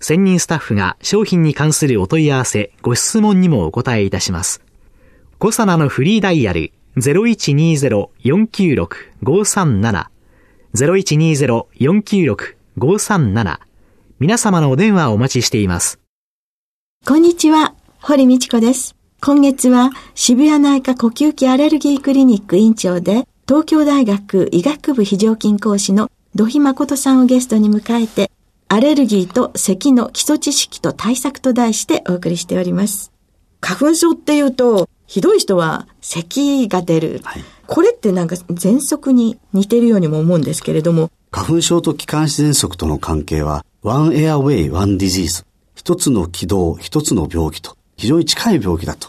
専任スタッフが商品に関するお問い合わせ、ご質問にもお答えいたします。コサナのフリーダイヤル0120-496-537 0120-496-537皆様のお電話をお待ちしています。こんにちは、堀道子です。今月は渋谷内科呼吸器アレルギークリニック院長で東京大学医学部非常勤講師の土肥誠さんをゲストに迎えて、アレルギーと咳の基礎知識と対策と題してお送りしております。花粉症っていうと、ひどい人は咳が出る。はい、これってなんか喘息に似てるようにも思うんですけれども。花粉症と気管支喘息との関係は、 One airway、one disease。一つの気道、一つの病気と、非常に近い病気だと。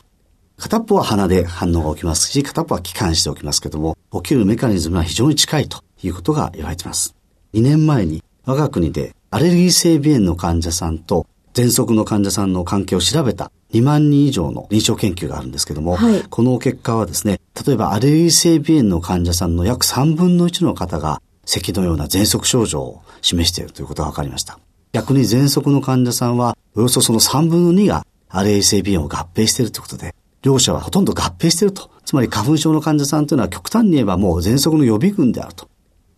片っぽは鼻で反応が起きますし、片っぽは気管支で起きますけども、起きるメカニズムは非常に近いということが言われています。2年前に我が国でアレルギー性鼻炎の患者さんと喘息の患者さんの関係を調べた2万人以上の臨床研究があるんですけども、はい、この結果はですね、例えばアレルギー性鼻炎の患者さんの約3分の1の方が咳のような喘息症状を示しているということが分かりました。逆に喘息の患者さんはおよそその3分の2がアレルギー性鼻炎を合併しているということで、両者はほとんど合併していると。つまり花粉症の患者さんというのは極端に言えばもう喘息の予備軍であると。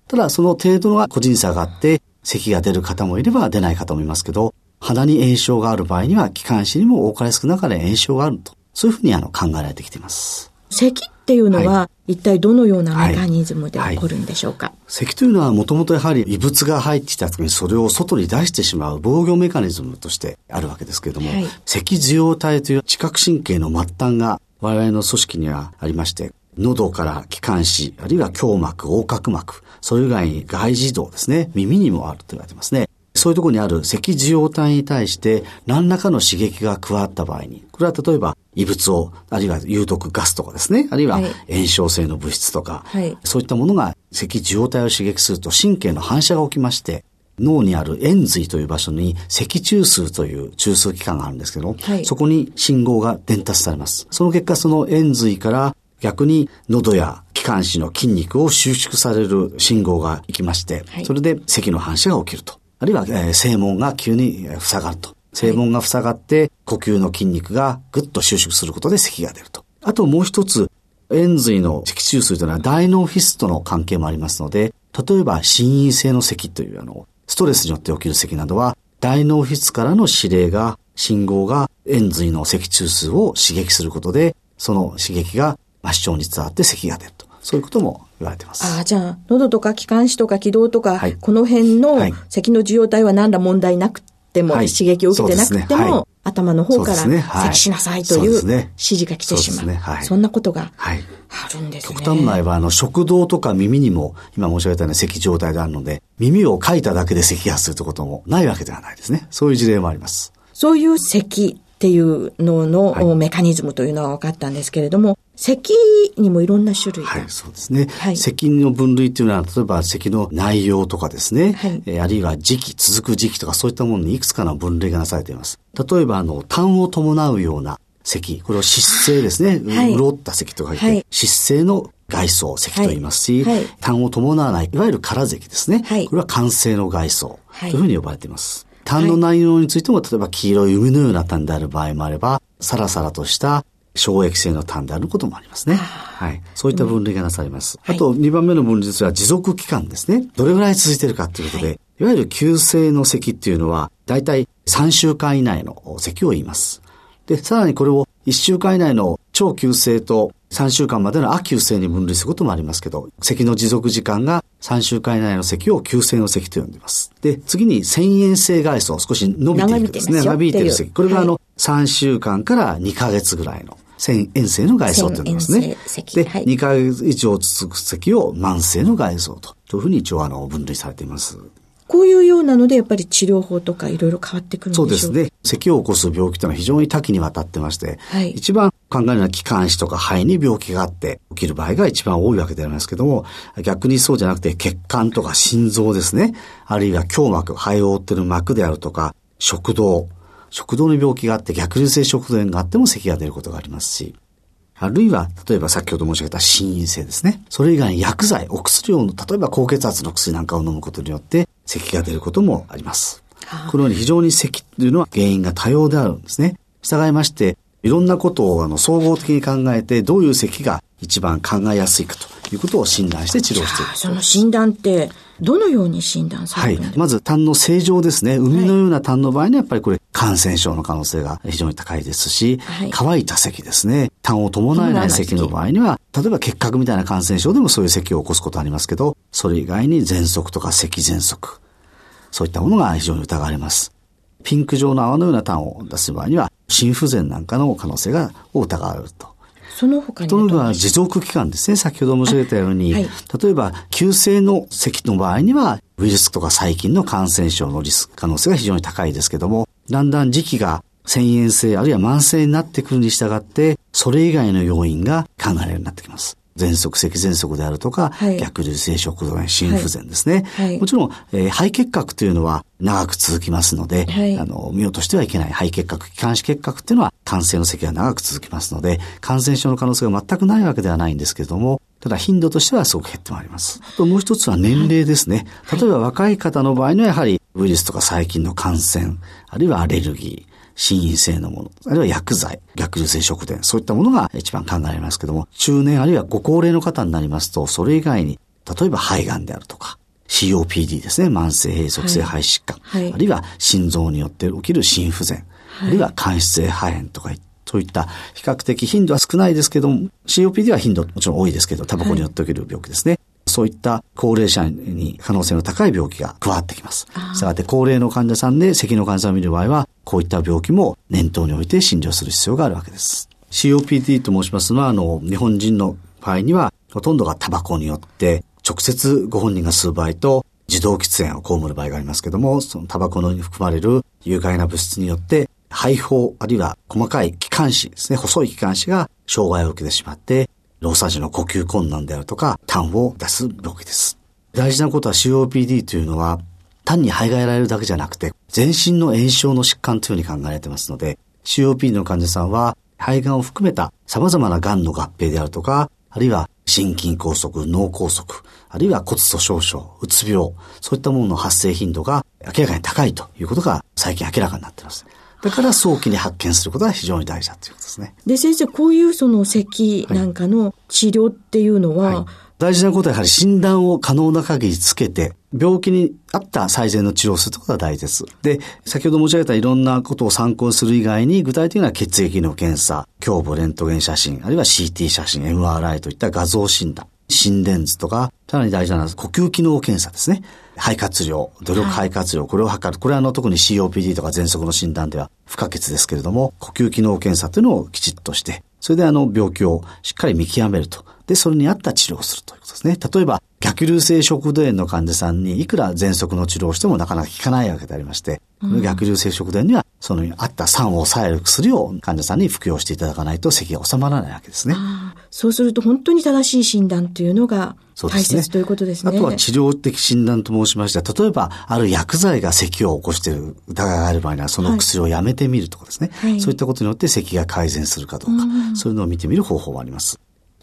ただその程度の個人差があって、咳が出る方もいれば出ない方もいますけど、鼻に炎症がある場合には気管支にも多かれ少なかれ炎症があると。そういうふうにあの考えられてきています。咳っていうのは、はい、一体どのようなメカニズムで起こるんでしょうか、はいはい、咳というのはもともとやはり異物が入ってきた時にそれを外に出してしまう防御メカニズムとしてあるわけですけれども、咳受容体という知覚神経の末端が我々の組織にはありまして、喉から気管支、あるいは胸膜、横隔膜、それ以外に外耳道ですね、耳にもあると言われてますね。そういうところにある咳受容体に対して何らかの刺激が加わった場合に、これは例えば異物を、あるいは有毒ガスとかですね、あるいは炎症性の物質とか、はい、そういったものが咳受容体を刺激すると神経の反射が起きまして、脳にある円髄という場所に脊中枢という中枢器官があるんですけど、はい、そこに信号が伝達されます。その結果、その円髄から逆に喉や気管支の筋肉を収縮される信号が行きまして、はい、それで咳の反射が起きると。あるいは、えー、正門が急に塞がると。正門が塞がって、呼吸の筋肉がぐっと収縮することで咳が出ると。あともう一つ、円髄の脊中枢というのは大脳皮質との関係もありますので、例えば、心因性の咳というあの、ストレスによって起きる咳などは、大脳皮質からの指令が、信号が円髄の脊中枢を刺激することで、その刺激が末梢に伝わって咳が出ると。そういうことも言われてます。ああ、じゃあ、喉とか気管支とか気道とか、はい、この辺の咳の受容体は何ら問題なくても、はい、刺激を受けてなくても、頭の方から咳しなさいという指示が来てしまう。そ、ねはい、そんなことがあるんですね。極端な場合は、あの、食道とか耳にも、今申し上げたような咳状態があるので、耳をかいただけで咳がするということもないわけではないですね。そういう事例もあります。そういう咳っていうののメカニズムというのは分かったんですけれども、咳にもいろんな種類はい、そうですね。はい、咳の分類っていうのは、例えば咳の内容とかですね、はい、えー、あるいは時期、続く時期とかそういったものにいくつかの分類がなされています。例えば、あの、痰を伴うような咳、これを湿性ですね、はい、潤った咳と書いて、はい、湿性の外装咳と言いますし、はい、痰を伴わない、いわゆる空咳ですね。はい、これは寒性の外装というふうに呼ばれています。痰の内容についても、例えば黄色い海のような痰である場合もあれば、サラサラとした衝液性の痰であることもありますね。はい。そういった分類がなされます。うん、あと、2番目の分類は持続期間ですね。どれぐらい続いているかということで、はい、いわゆる急性の咳っていうのは、だいたい3週間以内の咳を言います。で、さらにこれを1週間以内の超急性と3週間までの亜急性に分類することもありますけど、咳の持続時間が3週間以内の咳を急性の咳と呼んでいます。で、次に遷延性外装、少し伸びていくですね。長引いてる咳。これがあの、3週間から2ヶ月ぐらいの遷延性の外装と言いますね。で、はい、2ヶ月以上続く咳を慢性の外装と、というふうに一応あの、分類されています。こういうようなので、やっぱり治療法とかいろいろ変わってくるんでしょうそうですね。咳を起こす病気というのは非常に多岐にわたってまして、はい、一番考えるのは気管支とか肺に病気があって起きる場合が一番多いわけでありますけども、逆にそうじゃなくて血管とか心臓ですね。あるいは胸膜、肺を覆っている膜であるとか、食道、食道の病気があって逆流性食道炎があっても咳が出ることがありますし、あるいは、例えば先ほど申し上げた心因性ですね。それ以外に薬剤、お薬を、例えば高血圧の薬なんかを飲むことによって、咳が出ることもあります。このように非常に咳というのは原因が多様であるんですね。従いまして、いろんなことをあの総合的に考えて、どういう咳が一番考えやすいかということを診断して治療している。その診断って、どのように診断されるんですか、はい、まず、痰の正常ですね。海のような痰の場合には、やっぱりこれ、感染症の可能性が非常に高いですし、はい、乾いた咳ですね。痰を伴えない咳の場合には、例えば結核みたいな感染症でもそういう咳を起こすことありますけど、それ以外に喘息とか咳喘息、そういったものが非常に疑われます。ピンク状の泡のような痰を出す場合には、心不全なんかの可能性が疑われると。その他にというのは持続期間ですね。先ほど申し上げたように、はい、例えば急性の咳の場合には、ウイルスとか細菌の感染症のリスク、可能性が非常に高いですけども、だんだん時期が遷延性あるいは慢性になってくるに従って、それ以外の要因が考えられるようになってきます。喘息、咳喘息であるとか、はい、逆流性食道炎、心不全ですね。はい。はい、もちろん、えー、肺結核というのは長く続きますので、あの、見落としてはいけない肺結核、気管支結核っていうのは感染の咳が長く続きますので、感染症の可能性が全くないわけではないんですけれども、ただ頻度としてはすごく減ってまいります。ともう一つは年齢ですね。例えば若い方の場合にはやはりウイルスとか細菌の感染、あるいはアレルギー、心因性のもの、あるいは薬剤、逆流性食電、そういったものが一番考えられますけども、中年あるいはご高齢の方になりますと、それ以外に、例えば肺がんであるとか、COPD ですね、慢性閉塞性肺疾患、はい、あるいは心臓によって起きる心不全、はい、あるいは間質性肺炎とかそういった比較的頻度は少ないですけども、COPD は頻度もちろん多いですけど、タバコによって起きる病気ですね。そういった高齢者に可能性の高い病気が加わってきます。したがって高齢の患者さんで咳の患者さんを見る場合は、こういった病気も念頭に置いて診療する必要があるわけです。COPD と申しますのは、あの、日本人の場合には、ほとんどがタバコによって、直接ご本人が吸う場合と、自動喫煙を被る場合がありますけども、そのタバコに含まれる有害な物質によって、肺胞、あるいは細かい気管支ですね、細い気管支が障害を受けてしまって、老作時の呼吸困難であるとか、痰を出す病気です。大事なことは COPD というのは、単に肺がやられるだけじゃなくて、全身の炎症の疾患というふうに考えられていますので、COPD の患者さんは、肺がんを含めた様々な癌の合併であるとか、あるいは心筋梗塞、脳梗塞、あるいは骨粗鬆症、うつ病、そういったものの発生頻度が明らかに高いということが最近明らかになっています。だから早期に発見することは非常に大事だということですね。で、先生、こういうその咳なんかの治療っていうのは、はいはい大事なことはやはり診断を可能な限りつけて、病気に合った最善の治療をすることが大事です。で、先ほど申し上げたいろんなことを参考にする以外に、具体的には血液の検査、胸部レントゲン写真、あるいは CT 写真、MRI といった画像診断、心電図とか、さらに大事なのは呼吸機能検査ですね。肺活量、努力肺活量、これを測る。これはあの特に COPD とか喘息の診断では不可欠ですけれども、呼吸機能検査というのをきちっとして、それであの病気をしっかり見極めると。で、それに合った治療をするということですね。例えば、逆流性食道炎の患者さんにいくら喘息の治療をしてもなかなか効かないわけでありまして、この逆流性食道炎にはその合った酸を抑える薬を患者さんに服用していただかないと咳が収まらないわけですね。そうすると本当に正しい診断というのが大切ということですね。あとは治療的診断と申しまして、例えばある薬剤が咳を起こしている疑いがある場合にはその薬をやめてみるとかですね、はい、そういったことによって咳が改善するかどうか、うそういうのを見てみる方法もあります。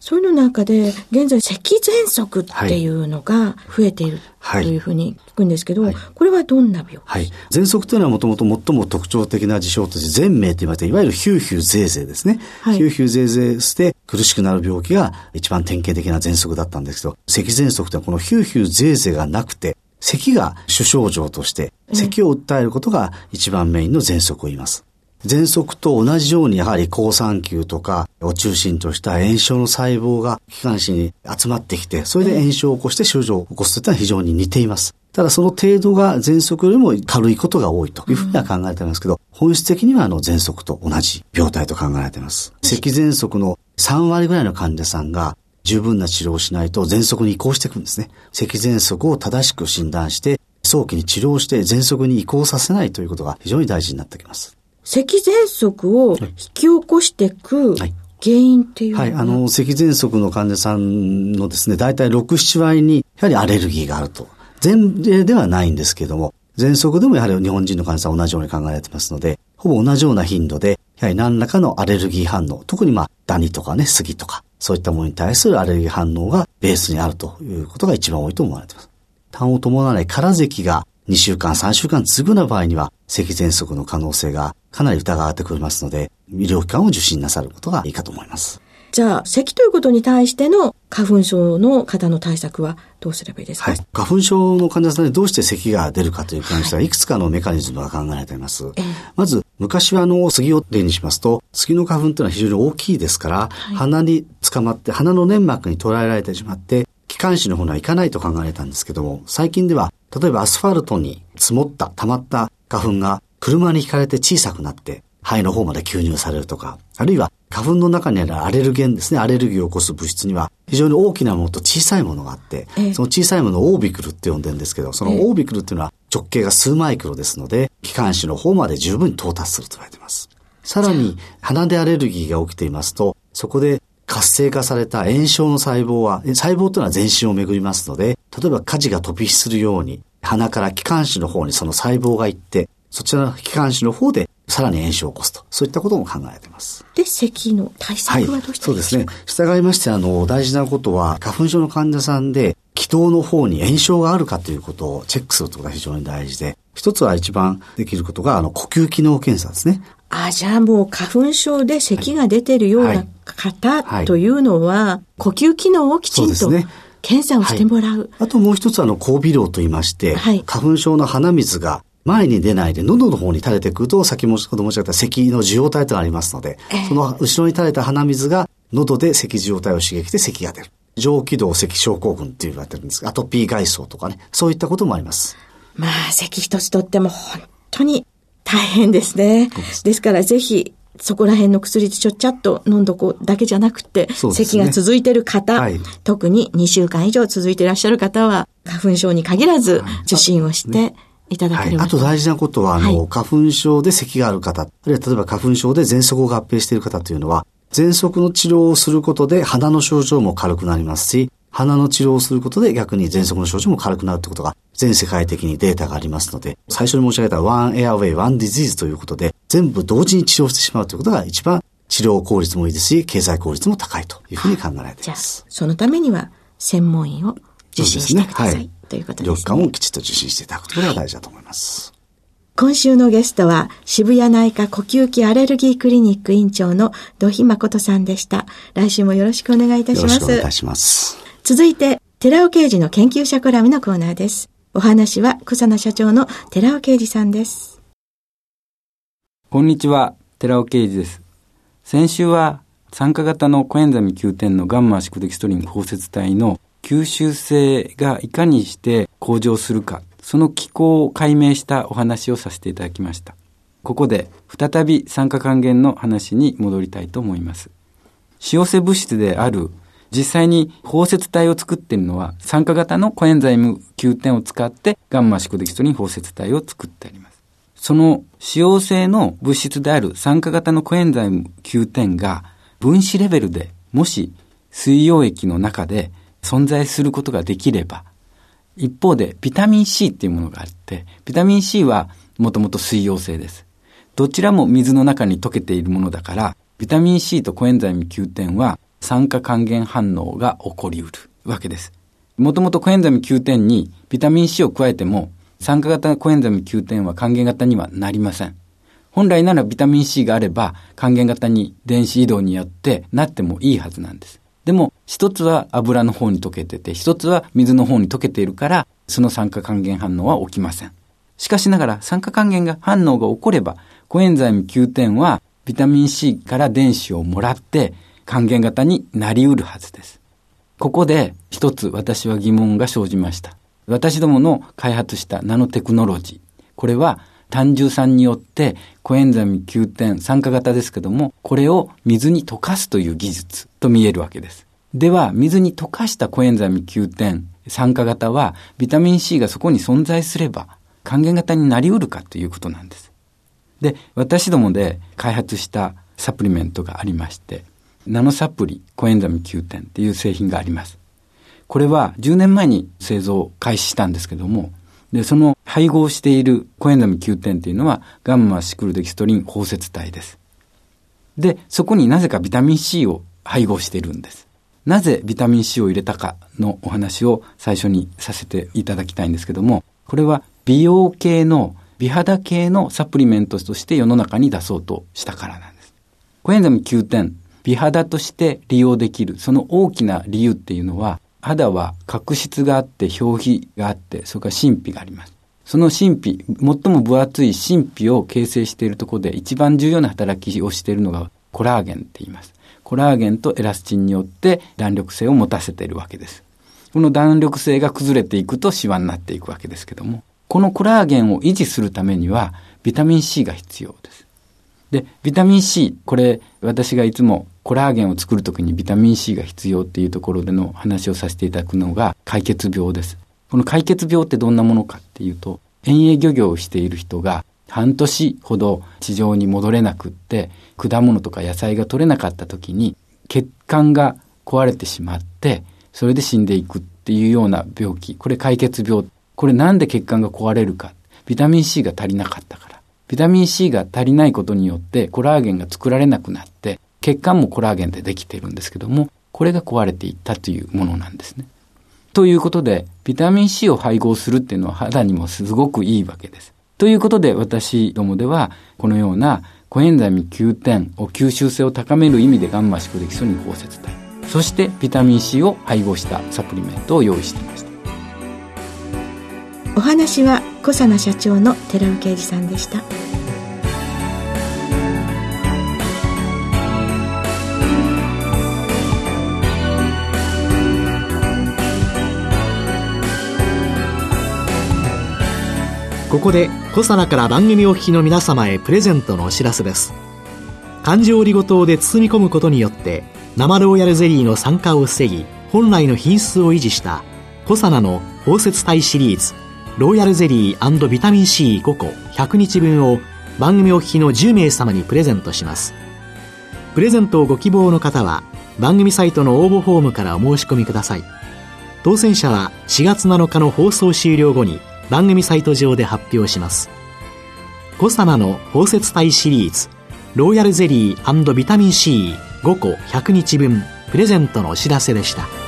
そういうの中で、現在、咳喘息っていうのが増えているというふうに聞くんですけど、はい、これはどんな病気？はい。喘息というのはもともと最も特徴的な事象として、全名と言われて、いわゆるヒューヒューゼーゼーですね。はい、ヒューヒューゼーゼーして苦しくなる病気が一番典型的な喘息だったんですけど、咳喘息というのはこのヒューヒューゼーゼーがなくて、咳が主症状として、咳を訴えることが一番メインの喘息を言います。喘息と同じようにやはり抗酸球とかを中心とした炎症の細胞が気管支に集まってきて、それで炎症を起こして症状を起こすというのは非常に似ています。ただその程度が喘息よりも軽いことが多いというふうには考えていますけど、本質的にはあの喘息と同じ病態と考えられています。咳喘息の3割ぐらいの患者さんが十分な治療をしないと喘息に移行していくんですね。咳喘息を正しく診断して、早期に治療して喘息に移行させないということが非常に大事になってきます。咳喘息を引き起こしていく、はい原因っていうはい、あの、咳喘息の患者さんのですね、大体6、7割に、やはりアレルギーがあると。全例ではないんですけども、喘息でもやはり日本人の患者さん同じように考えられてますので、ほぼ同じような頻度で、やはり何らかのアレルギー反応、特にまあ、ダニとかね、杉とか、そういったものに対するアレルギー反応がベースにあるということが一番多いと思われています。痰を伴わない空咳が2週間、3週間続くな場合には、咳喘息の可能性がかなり疑われてくりますので、医療機関を受診なさることがいいかと思います。じゃあ、咳ということに対しての花粉症の方の対策はどうすればいいですか、はい、花粉症の患者さんでどうして咳が出るかという関しては、いくつかのメカニズムが考えられています。はい、まず、昔はあの、杉を例にしますと、杉の花粉というのは非常に大きいですから、はい、鼻に捕まって、鼻の粘膜に捉えられてしまって、気管支の方には行かないと考えられたんですけども、最近では、例えばアスファルトに積もった、溜まった花粉が車に引かれて小さくなって、肺の方まで吸入されるとか、あるいは花粉の中にあるアレルゲンですね、アレルギーを起こす物質には非常に大きなものと小さいものがあって、えその小さいものをオービクルって呼んでるんですけど、そのオービクルっていうのは直径が数マイクロですので、気管支の方まで十分に到達すると言われています。さらに、鼻でアレルギーが起きていますと、そこで活性化された炎症の細胞は、細胞というのは全身を巡りますので、例えば火事が飛び火するように、鼻から気管支の方にその細胞が行って、そちらの気管支の方でさらに炎症を起こすと。そういったことも考えています。で、咳の対策はどうして、はい、そうですね。従いまして、あの、大事なことは、花粉症の患者さんで、気道の方に炎症があるかということをチェックすることが非常に大事で、一つは一番できることが、あの、呼吸機能検査ですね。あ、じゃあもう花粉症で咳が出てるような方というのは、呼吸機能をきちんと、ね、検査をしてもらう。はい、あともう一つあの、交尾量と言いまして、はい、花粉症の鼻水が前に出ないで喉の方に垂れてくると、先もほど申し上げた咳の受容体となりますので、えー、その後ろに垂れた鼻水が喉で咳受容体を刺激して咳が出る。上気道咳症候群って言われてるんですが、アトピー外装とかね、そういったこともあります。まあ、咳一つとっても本当に大変ですね。ですからぜひ、そこら辺の薬でちょっちゃっと飲んどこうだけじゃなくて、ね、咳が続いている方、はい、特に2週間以上続いていらっしゃる方は、花粉症に限らず受診をして、はいいただければ、はい、あと大事なことは、あの、はい、花粉症で咳がある方、あるいは例えば花粉症で喘息を合併している方というのは、喘息の治療をすることで鼻の症状も軽くなりますし、鼻の治療をすることで逆に喘息の症状も軽くなるということが全世界的にデータがありますので、最初に申し上げた One Airway, One Disease ということで、全部同時に治療してしまうということが一番治療効率もいいですし、経済効率も高いというふうに考えられています。そのためには専門医を受診してください。ね、ということですね。をきちっと受診していただくことが大事だと思います。はい今週のゲストは渋谷内科呼吸器アレルギークリニック院長の土肥誠さんでした。来週もよろしくお願いいたします。よろしくお願いいたします。続いて、寺尾刑事の研究者コラムのコーナーです。お話は草野社長の寺尾刑事さんです。こんにちは、寺尾刑事です。先週は酸化型のコエンザミ Q10 のガンマシクデキストリン包摂体の吸収性がいかにして向上するか、その機構を解明したお話をさせていただきました。ここで再び酸化還元の話に戻りたいと思います。使用性物質である実際に包摂体を作っているのは酸化型のコエンザイム Q10 を使ってガンマシクデキストリン包摂体を作ってあります。その使用性の物質である酸化型のコエンザイム Q10 が分子レベルでもし水溶液の中で存在することができれば、一方でビタミン C っていうものがあって、ビタミン C はもともと水溶性です。どちらも水の中に溶けているものだから、ビタミン C とコエンザイム Q10 は酸化還元反応が起こりうるわけです。もともとコエンザイム Q10 にビタミン C を加えても、酸化型コエンザイム Q10 は還元型にはなりません。本来ならビタミン C があれば還元型に電子移動によってなってもいいはずなんです。でも、一つは油の方に溶けてて、一つは水の方に溶けているから、その酸化還元反応は起きません。しかしながら、酸化還元が反応が起これば、コエンザイム Q10 はビタミン C から電子をもらって還元型になりうるはずです。ここで一つ私は疑問が生じました。私どもの開発したナノテクノロジー。これは胆汁酸によってコエンザイム Q10 酸化型ですけども、これを水に溶かすという技術と見えるわけです。では、水に溶かしたコエンザイム Q10 酸化型はビタミン C がそこに存在すれば還元型になりうるかということなんです。で、私どもで開発したサプリメントがありまして、ナノサプリコエンザミ Q10 っていう製品があります。これは10年前に製造を開始したんですけども、で、その配合しているコエンザミ Q10 っていうのはガンマシクルデキストリン包摂体です。で、そこになぜかビタミン C を配合しているんです。なぜビタミン C を入れたかのお話を最初にさせていただきたいんですけども、これは美容系の美肌系のサプリメントとして世の中に出そうとしたからなんです。コエンザミ Q10、美肌として利用できる、その大きな理由っていうのは、肌は角質があって、表皮があって、それから神秘があります。その神秘、最も分厚い神秘を形成しているところで一番重要な働きをしているのがコラーゲンって言います。コラーゲンとエラスチンによって弾力性を持たせているわけです。この弾力性が崩れていくとシワになっていくわけですけども、このコラーゲンを維持するためにはビタミン C が必要です。で、ビタミン C、これ私がいつもコラーゲンを作るときにビタミン C が必要っていうところでの話をさせていただくのが解決病です。この解決病ってどんなものかっていうと、遠泳漁業をしている人が半年ほど地上に戻れなくって、果物とか野菜が取れなかった時に血管が壊れてしまって、それで死んでいくっていうような病気。これ解決病。これなんで血管が壊れるか。ビタミン C が足りなかったから。ビタミン C が足りないことによってコラーゲンが作られなくなって、血管もコラーゲンでできているんですけども、これが壊れていったというものなんですね。ということで、ビタミン C を配合するっていうのは肌にもすごくいいわけです。ということで、私どもでは、このようなコエンザミ Q10 を吸収性を高める意味でガンマシクデキソニン包摂体、そしてビタミン C を配合したサプリメントを用意していました。お話は小佐奈社長の寺尾啓二さんでした。ここで小サナから番組お聞きの皆様へプレゼントのお知らせです漢字折りごとで包み込むことによって生ローヤルゼリーの酸化を防ぎ本来の品質を維持したコサナの包摂体シリーズローヤルゼリービタミン C5 個100日分を番組お聞きの10名様にプレゼントします。プレゼントをご希望の方は番組サイトの応募フォームからお申し込みください。当選者は4月7日の放送終了後に番組サイト上で発表します「コサナの包摂体シリーズローヤルゼリービタミン C5 個100日分プレゼントのお知らせでした。